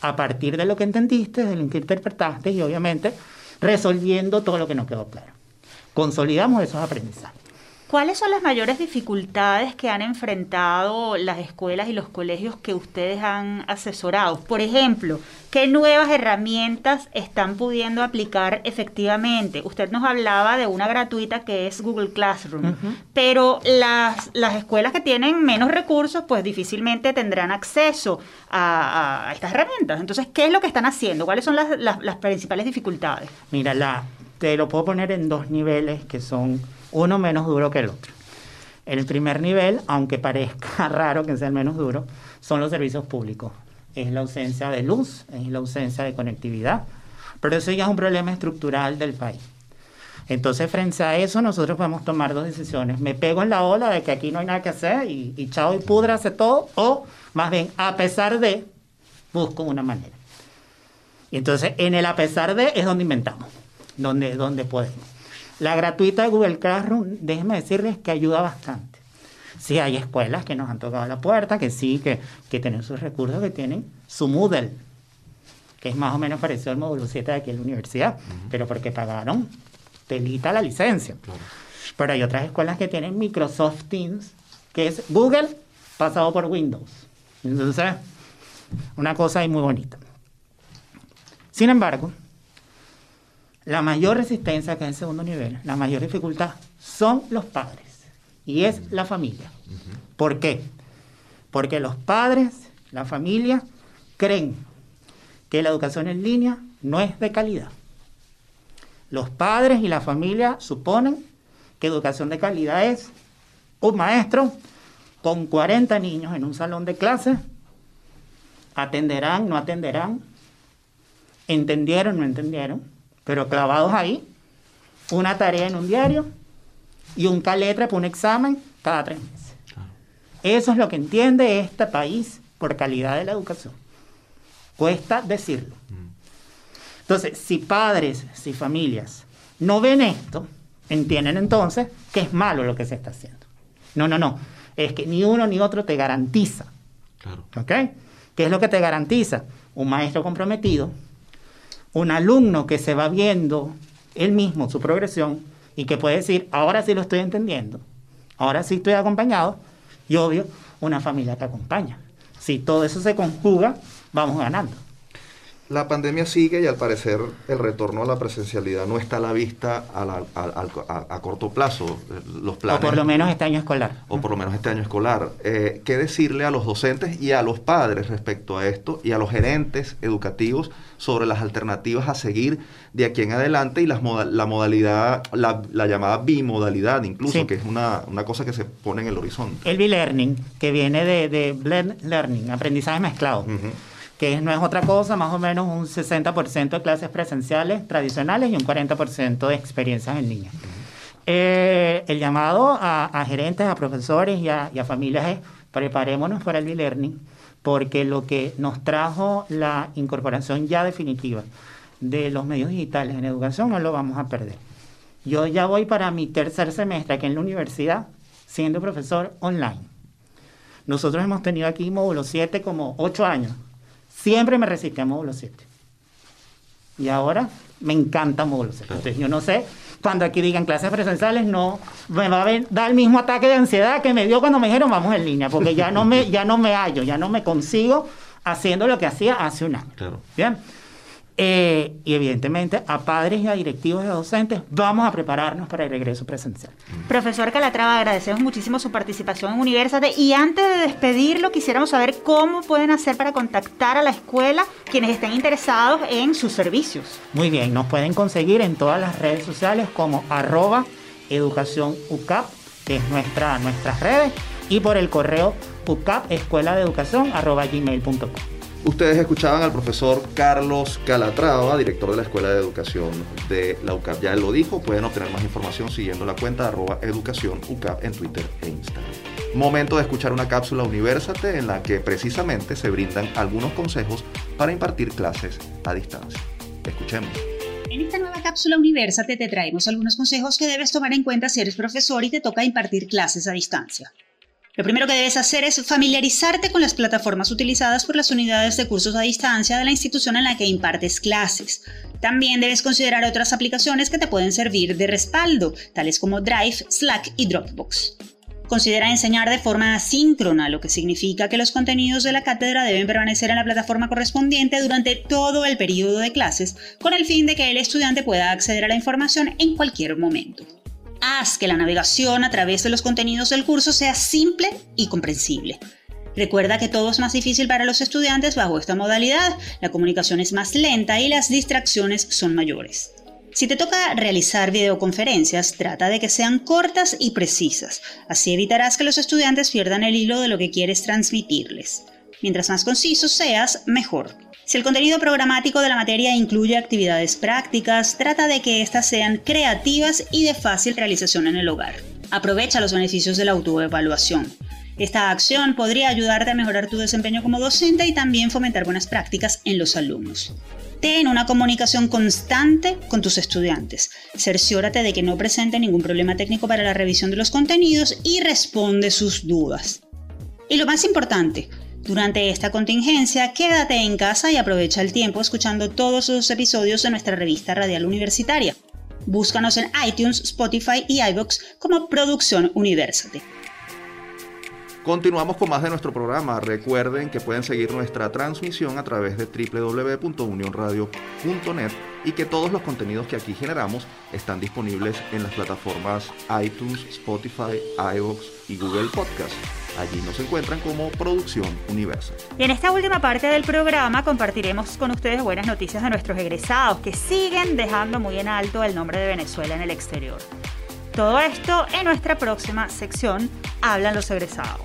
A partir de lo que entendiste, de lo que interpretaste y obviamente resolviendo todo lo que nos quedó claro. Consolidamos esos aprendizajes. ¿Cuáles son las mayores dificultades que han enfrentado las escuelas y los colegios que ustedes han asesorado? Por ejemplo, ¿qué nuevas herramientas están pudiendo aplicar efectivamente? Usted nos hablaba de una gratuita que es Google Classroom, pero las, las escuelas que tienen menos recursos, pues difícilmente tendrán acceso a, estas herramientas. Entonces, ¿qué es lo que están haciendo? ¿Cuáles son las, las principales dificultades? Mira, la, te lo puedo poner en dos niveles que son uno menos duro que el otro. El primer nivel, aunque parezca raro que sea el menos duro, son los servicios públicos. Es la ausencia de luz, es la ausencia de conectividad, pero eso ya es un problema estructural del país. Entonces, frente a eso, nosotros podemos tomar dos decisiones. Me pego en la ola de que aquí no hay nada que hacer y, chao y pudra hace todo, o más bien, a pesar de, busco una manera. Y entonces, en el a pesar de es donde inventamos, donde, donde podemos. La gratuita de Google Classroom, déjenme decirles que ayuda bastante. Sí, hay escuelas que nos han tocado la puerta, que sí, que, que tienen sus recursos, que tienen su Moodle, que es más o menos parecido al módulo 7 de aquí en la universidad, pero porque pagaron telita la licencia. Pero hay otras escuelas que tienen Microsoft Teams, que es Google pasado por Windows. Entonces, una cosa ahí muy bonita. Sin embargo, la mayor resistencia que es el segundo nivel, la mayor dificultad, son los padres y es la familia. ¿Por qué? Porque los padres, la familia, creen que la educación en línea no es de calidad. Los padres y la familia suponen que educación de calidad es un maestro con 40 niños en un salón de clase, atenderán, no atenderán, entendieron, no entendieron, pero clavados ahí, una tarea en un diario y un caletre para un examen cada tres meses. Eso es lo que entiende este país por calidad de la educación. Cuesta decirlo. Entonces, si padres, si familias no ven esto, entienden entonces que es malo lo que se está haciendo. No, no, no. Es que ni uno ni otro te garantiza. Claro. ¿Ok? ¿Qué es lo que te garantiza? Un maestro comprometido, un alumno que se va viendo él mismo su progresión y que puede decir, ahora sí lo estoy entendiendo, ahora sí estoy acompañado, y obvio, una familia que acompaña. Si todo eso se conjuga, vamos ganando. La pandemia sigue y al parecer el retorno a la presencialidad no está a la vista a, la- a- a- a corto plazo. Los O planes, por lo menos este año escolar. o por lo menos este año escolar. Eh, ¿Qué decirle a los docentes y a los padres respecto a esto y a los gerentes educativos sobre las alternativas a seguir de aquí en adelante y las moda- la modalidad, la, la llamada bimodalidad incluso, Sí. que es una, una cosa que se pone en el horizonte? El B-Learning, que viene de, de Blend Learning, aprendizaje mezclado, Ujú. Que no es otra cosa, más o menos un 60% de clases presenciales tradicionales y un 40% de experiencias en línea. Eh, el llamado a, a gerentes, a profesores y a, y a familias es preparémonos para el B-Learning, porque lo que nos trajo la incorporación ya definitiva de los medios digitales en educación no lo vamos a perder. Yo ya voy para mi tercer semestre aquí en la universidad siendo profesor online. Nosotros hemos tenido aquí módulo 7 como 8 años. Siempre me resistí a módulo 7. Y ahora me encanta módulo 7. Entonces yo no sé, cuando aquí digan clases presenciales, no me va a dar el mismo ataque de ansiedad que me dio cuando me dijeron vamos en línea, porque ya no me, ya no me hallo, ya no me consigo haciendo lo que hacía hace un año. Claro. Bien. Eh, y evidentemente a padres y a directivos a docentes vamos a prepararnos para el regreso presencial. Profesor Calatrava, agradecemos muchísimo su participación en Universate y antes de despedirlo quisiéramos saber cómo pueden hacer para contactar a la escuela quienes estén interesados en sus servicios. Muy bien, nos pueden conseguir en todas las redes sociales como arroba educación UCAP, que es nuestra, nuestras redes, y por el correo UCAP escuela de educación arroba gmail.com. Ustedes escuchaban al profesor Carlos Calatrava, director de la Escuela de Educación de la UCAP. Ya él lo dijo, pueden obtener más información siguiendo la cuenta arroba educación en Twitter e Instagram. Momento de escuchar una cápsula Universate en la que precisamente se brindan algunos consejos para impartir clases a distancia. Escuchemos. En esta nueva cápsula Universate te traemos algunos consejos que debes tomar en cuenta si eres profesor y te toca impartir clases a distancia. Lo primero que debes hacer es familiarizarte con las plataformas utilizadas por las unidades de cursos a distancia de la institución en la que impartes clases. También debes considerar otras aplicaciones que te pueden servir de respaldo, tales como Drive, Slack y Dropbox. Considera enseñar de forma asíncrona, lo que significa que los contenidos de la cátedra deben permanecer en la plataforma correspondiente durante todo el periodo de clases, con el fin de que el estudiante pueda acceder a la información en cualquier momento. Haz que la navegación a través de los contenidos del curso sea simple y comprensible. Recuerda que todo es más difícil para los estudiantes bajo esta modalidad, la comunicación es más lenta y las distracciones son mayores. Si te toca realizar videoconferencias, trata de que sean cortas y precisas, así evitarás que los estudiantes pierdan el hilo de lo que quieres transmitirles. Mientras más conciso seas, mejor. Si el contenido programático de la materia incluye actividades prácticas, trata de que éstas sean creativas y de fácil realización en el hogar. Aprovecha los beneficios de la autoevaluación. Esta acción podría ayudarte a mejorar tu desempeño como docente y también fomentar buenas prácticas en los alumnos. Ten una comunicación constante con tus estudiantes. Cerciórate de que no presente ningún problema técnico para la revisión de los contenidos y responde sus dudas. Y lo más importante, durante esta contingencia, quédate en casa y aprovecha el tiempo escuchando todos los episodios de nuestra revista radial universitaria. Búscanos en iTunes, Spotify y iBox como Producción Universate. Continuamos con más de nuestro programa. Recuerden que pueden seguir nuestra transmisión a través de www.unionradio.net y que todos los contenidos que aquí generamos están disponibles en las plataformas iTunes, Spotify, iVoox y Google Podcast. Allí nos encuentran como Producción Universal. Y en esta última parte del programa compartiremos con ustedes buenas noticias de nuestros egresados que siguen dejando muy en alto el nombre de Venezuela en el exterior. Todo esto en nuestra próxima sección Hablan los egresados.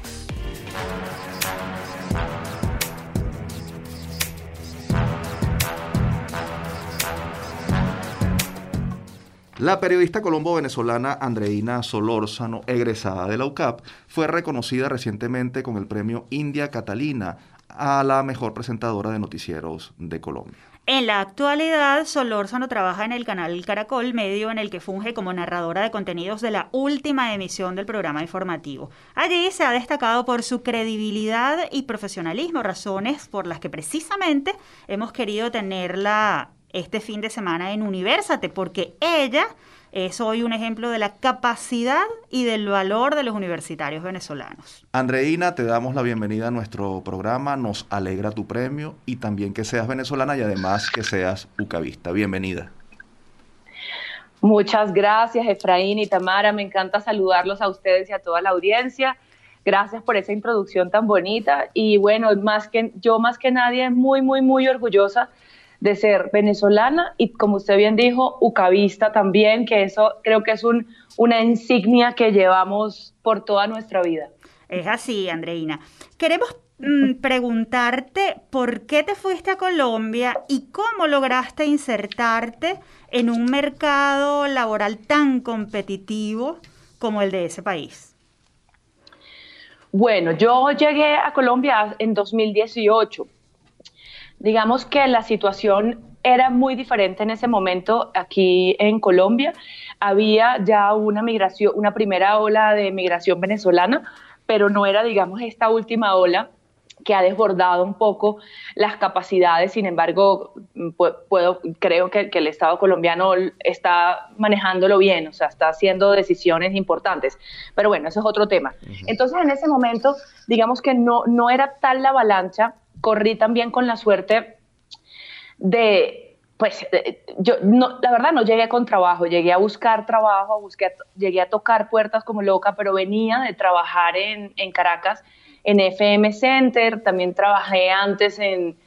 La periodista colombo-venezolana Andreina Solórzano, egresada de la UCAP, fue reconocida recientemente con el premio India Catalina a la mejor presentadora de noticieros de Colombia. En la actualidad, Solórzano trabaja en el canal Caracol, medio en el que funge como narradora de contenidos de la última emisión del programa informativo. Allí se ha destacado por su credibilidad y profesionalismo, razones por las que precisamente hemos querido tenerla este fin de semana en Universate, porque ella es hoy un ejemplo de la capacidad y del valor de los universitarios venezolanos. Andreina, te damos la bienvenida a nuestro programa, nos alegra tu premio y también que seas venezolana y además que seas ucavista. Bienvenida. Muchas gracias, Efraín y Tamara. Me encanta saludarlos a ustedes y a toda la audiencia. Gracias por esa introducción tan bonita. Y bueno, más que, yo más que nadie muy, muy, muy orgullosa de ser venezolana y, como usted bien dijo, ucavista también, que eso creo que es un, una insignia que llevamos por toda nuestra vida. Es así, Andreina. Queremos mm, preguntarte por qué te fuiste a Colombia y cómo lograste insertarte en un mercado laboral tan competitivo como el de ese país. Bueno, yo llegué a Colombia en 2018 digamos que la situación era muy diferente en ese momento aquí en Colombia. Había ya una migración, una primera ola de migración venezolana, pero no era, digamos, esta última ola que ha desbordado un poco las capacidades. Sin embargo, puedo, creo que, el Estado colombiano está manejándolo bien, o sea, está haciendo decisiones importantes. Pero bueno, eso es otro tema. Entonces, en ese momento, digamos que no, no era tal la avalancha corrí también con la suerte de, pues, yo no, la verdad no llegué con trabajo, llegué a buscar trabajo, busqué, llegué a tocar puertas como loca, pero venía de trabajar en, Caracas, en FM Center, también trabajé antes en,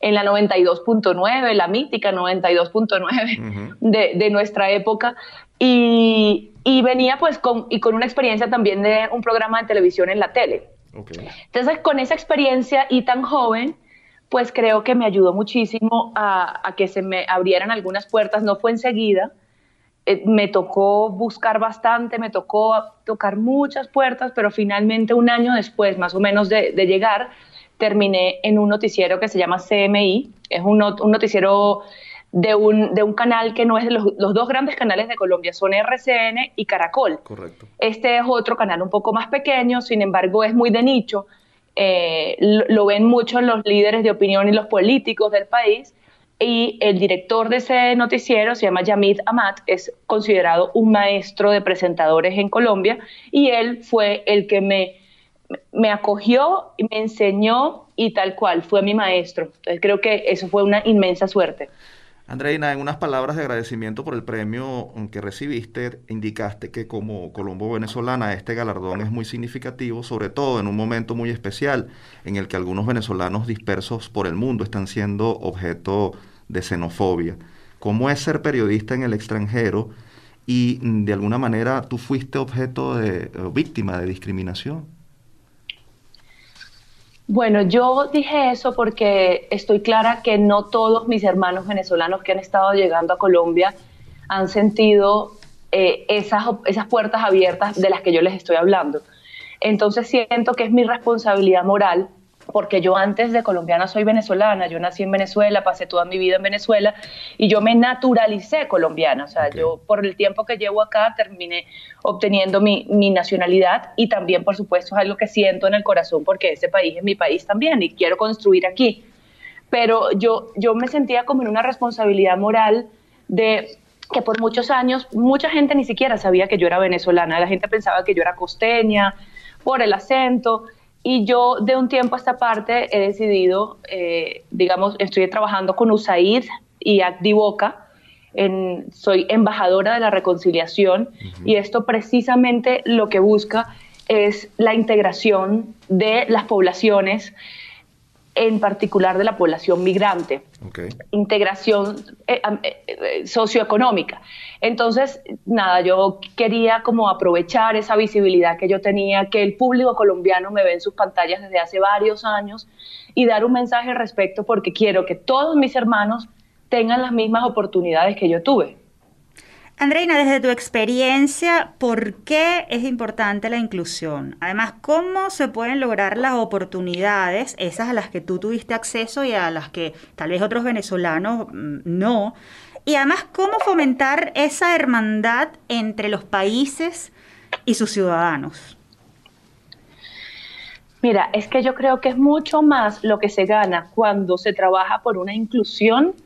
en la 92.9, la mítica 92.9 de, de, nuestra época, y, y, venía pues con, y con una experiencia también de un programa de televisión en la tele. Entonces, con esa experiencia y tan joven, pues creo que me ayudó muchísimo a, que se me abrieran algunas puertas. No fue enseguida, eh, me tocó buscar bastante, me tocó tocar muchas puertas, pero finalmente un año después, más o menos de, llegar, terminé en un noticiero que se llama CMI. Es un, un noticiero de un, de un canal que no es de los, los, dos grandes canales de Colombia, son RCN y Caracol. Correcto. Este es otro canal un poco más pequeño, sin embargo es muy de nicho, eh, lo, ven mucho los líderes de opinión y los políticos del país, y el director de ese noticiero se llama Yamid Amat, es considerado un maestro de presentadores en Colombia, y él fue el que me, me acogió y me enseñó y tal cual, fue mi maestro. Entonces creo que eso fue una inmensa suerte. Andreina, en unas palabras de agradecimiento por el premio que recibiste, indicaste que como Colombo venezolana este galardón es muy significativo, sobre todo en un momento muy especial en el que algunos venezolanos dispersos por el mundo están siendo objeto de xenofobia. ¿Cómo es ser periodista en el extranjero y mm, de alguna manera tú fuiste objeto de víctima de discriminación? Bueno, yo dije eso porque estoy clara que no todos mis hermanos venezolanos que han estado llegando a Colombia han sentido eh, esas, esas puertas abiertas de las que yo les estoy hablando. Entonces siento que es mi responsabilidad moral porque yo antes de colombiana soy venezolana, yo nací en Venezuela, pasé toda mi vida en Venezuela y yo me naturalicé colombiana, o sea, yo por el tiempo que llevo acá terminé obteniendo mi, mi, nacionalidad y también, por supuesto, es algo que siento en el corazón porque ese país es mi país también y quiero construir aquí. Pero yo, yo me sentía como en una responsabilidad moral de que por muchos años mucha gente ni siquiera sabía que yo era venezolana, la gente pensaba que yo era costeña por el acento y yo de un tiempo a esta parte he decidido, eh, digamos, estoy trabajando con USAID y Acdivoca, en, soy embajadora de la reconciliación y esto precisamente lo que busca es la integración de las poblaciones en particular de la población migrante, integración eh, eh, eh, socioeconómica. Entonces, nada, yo quería como aprovechar esa visibilidad que yo tenía, que el público colombiano me ve en sus pantallas desde hace varios años y dar un mensaje al respecto porque quiero que todos mis hermanos tengan las mismas oportunidades que yo tuve. Andreina, desde tu experiencia, ¿por qué es importante la inclusión? Además, ¿cómo se pueden lograr las oportunidades, esas a las que tú tuviste acceso y a las que tal vez otros venezolanos mm, no? Y además, ¿cómo fomentar esa hermandad entre los países y sus ciudadanos? Mira, es que yo creo que es mucho más lo que se gana cuando se trabaja por una inclusión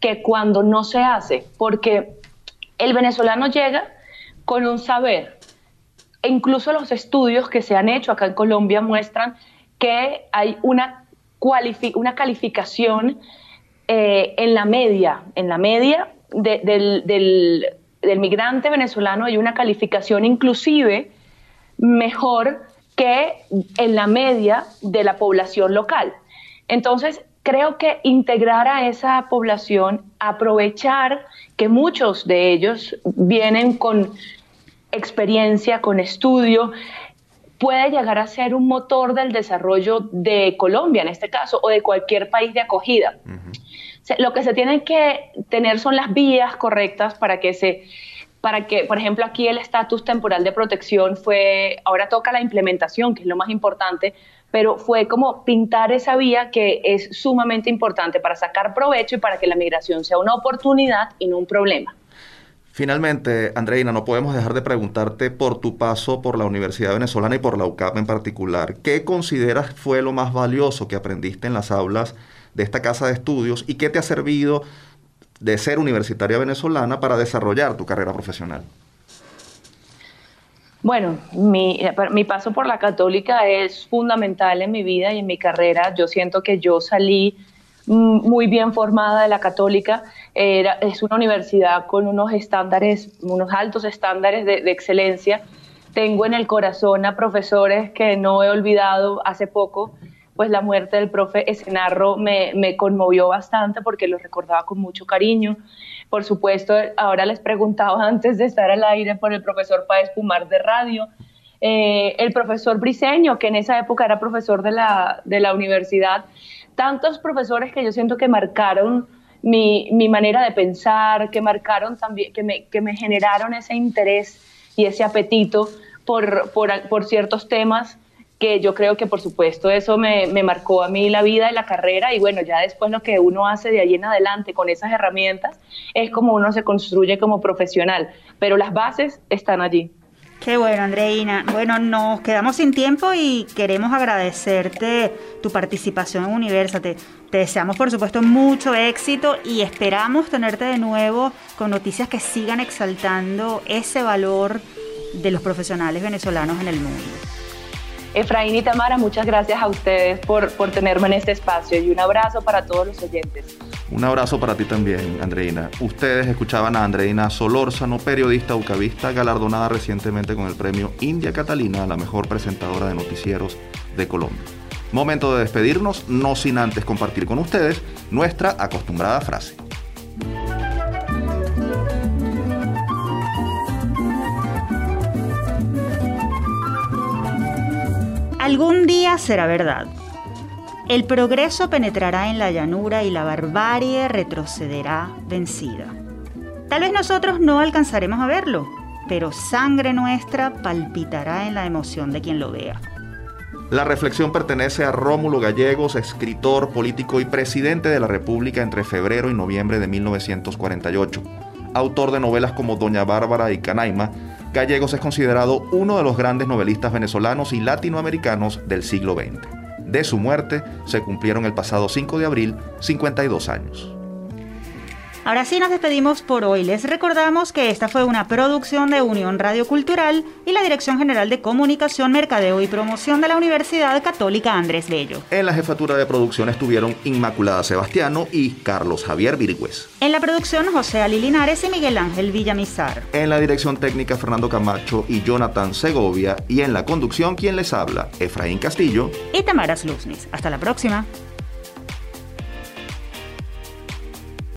que cuando no se hace, porque el venezolano llega con un saber. E incluso los estudios que se han hecho acá en Colombia muestran que hay una, una calificación eh, en la media, en la media del, del migrante venezolano hay una calificación inclusive mejor que en la media de la población local. Entonces, creo que integrar a esa población, aprovechar que muchos de ellos vienen con experiencia, con estudio, puede llegar a ser un motor del desarrollo de Colombia en este caso o de cualquier país de acogida. lo que se tiene que tener son las vías correctas para que se para que, por ejemplo, aquí el estatus temporal de protección fue, ahora toca la implementación, que es lo más importante, pero fue como pintar esa vía que es sumamente importante para sacar provecho y para que la migración sea una oportunidad y no un problema. Finalmente, Andreina, no podemos dejar de preguntarte por tu paso por la Universidad Venezolana y por la UCAP en particular. ¿Qué consideras fue lo más valioso que aprendiste en las aulas de esta casa de estudios y qué te ha servido de ser universitaria venezolana para desarrollar tu carrera profesional? Bueno, mi, paso por la católica es fundamental en mi vida y en mi carrera. Yo siento que yo salí mm, muy bien formada de la católica. Es una universidad con unos estándares, unos altos estándares de, excelencia. Tengo en el corazón a profesores que no he olvidado hace poco, pues la muerte del profe Escenarro me, me conmovió bastante porque lo recordaba con mucho cariño. Por supuesto, ahora les preguntaba antes de estar al aire por el profesor Páez Pumar de radio, eh, el profesor Briseño, que en esa época era profesor de la, de la universidad, tantos profesores que yo siento que marcaron mi, mi manera de pensar, que marcaron también, que me, que me generaron ese interés y ese apetito por, por, por ciertos temas que yo creo que por supuesto eso me, me, marcó a mí la vida y la carrera y bueno, ya después lo que uno hace de ahí en adelante con esas herramientas es como uno se construye como profesional, pero las bases están allí. Qué bueno, Andreina. Bueno, nos quedamos sin tiempo y queremos agradecerte tu participación en Universate. Te deseamos, por supuesto, mucho éxito y esperamos tenerte de nuevo con noticias que sigan exaltando ese valor de los profesionales venezolanos en el mundo. Efraín y Tamara, muchas gracias a ustedes por, por tenerme en este espacio y un abrazo para todos los oyentes. Un abrazo para ti también, Andreina. Ustedes escuchaban a Andreina Solórzano, periodista ucavista, galardonada recientemente con el premio India Catalina, la mejor presentadora de noticieros de Colombia. Momento de despedirnos, no sin antes compartir con ustedes nuestra acostumbrada frase. Algún día será verdad. El progreso penetrará en la llanura y la barbarie retrocederá vencida. Tal vez nosotros no alcanzaremos a verlo, pero sangre nuestra palpitará en la emoción de quien lo vea. La reflexión pertenece a Rómulo Gallegos, escritor, político y presidente de la República entre febrero y noviembre de 1948. Autor de novelas como Doña Bárbara y Canaima, Gallegos es considerado uno de los grandes novelistas venezolanos y latinoamericanos del siglo XX. De su muerte se cumplieron el pasado 5 de abril 52 años. Ahora sí nos despedimos por hoy. Les recordamos que esta fue una producción de Unión Radio Cultural y la Dirección General de Comunicación, Mercadeo y Promoción de la Universidad Católica Andrés Bello. En la jefatura de producción estuvieron Inmaculada Sebastiano y Carlos Javier Virgües. En la producción José Ali Linares y Miguel Ángel Villamizar. En la dirección técnica Fernando Camacho y Jonathan Segovia y en la conducción quien les habla, Efraín Castillo y Tamara Sluznis. Hasta la próxima.